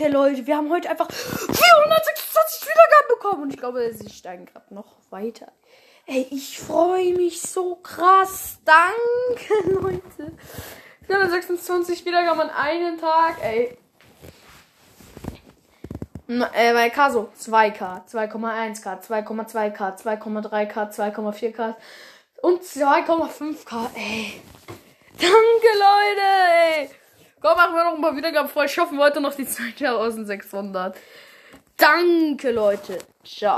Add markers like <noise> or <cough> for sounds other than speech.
Danke, Leute. Wir haben heute einfach 426 Wiedergaben bekommen. Und ich glaube, sie steigen gerade noch weiter. Ey, ich freue mich so krass. Danke, <laughs> Leute. 426 Wiedergaben an einem Tag. Ey. Äh, Kaso 2K, 2,1K, 2,2K, 2,3K, 2,4K und 2,5K. Ey. Komm, machen wir noch ein paar Wiedergaben voll. Schaffen wir heute noch die 2600. Danke, Leute. Ciao.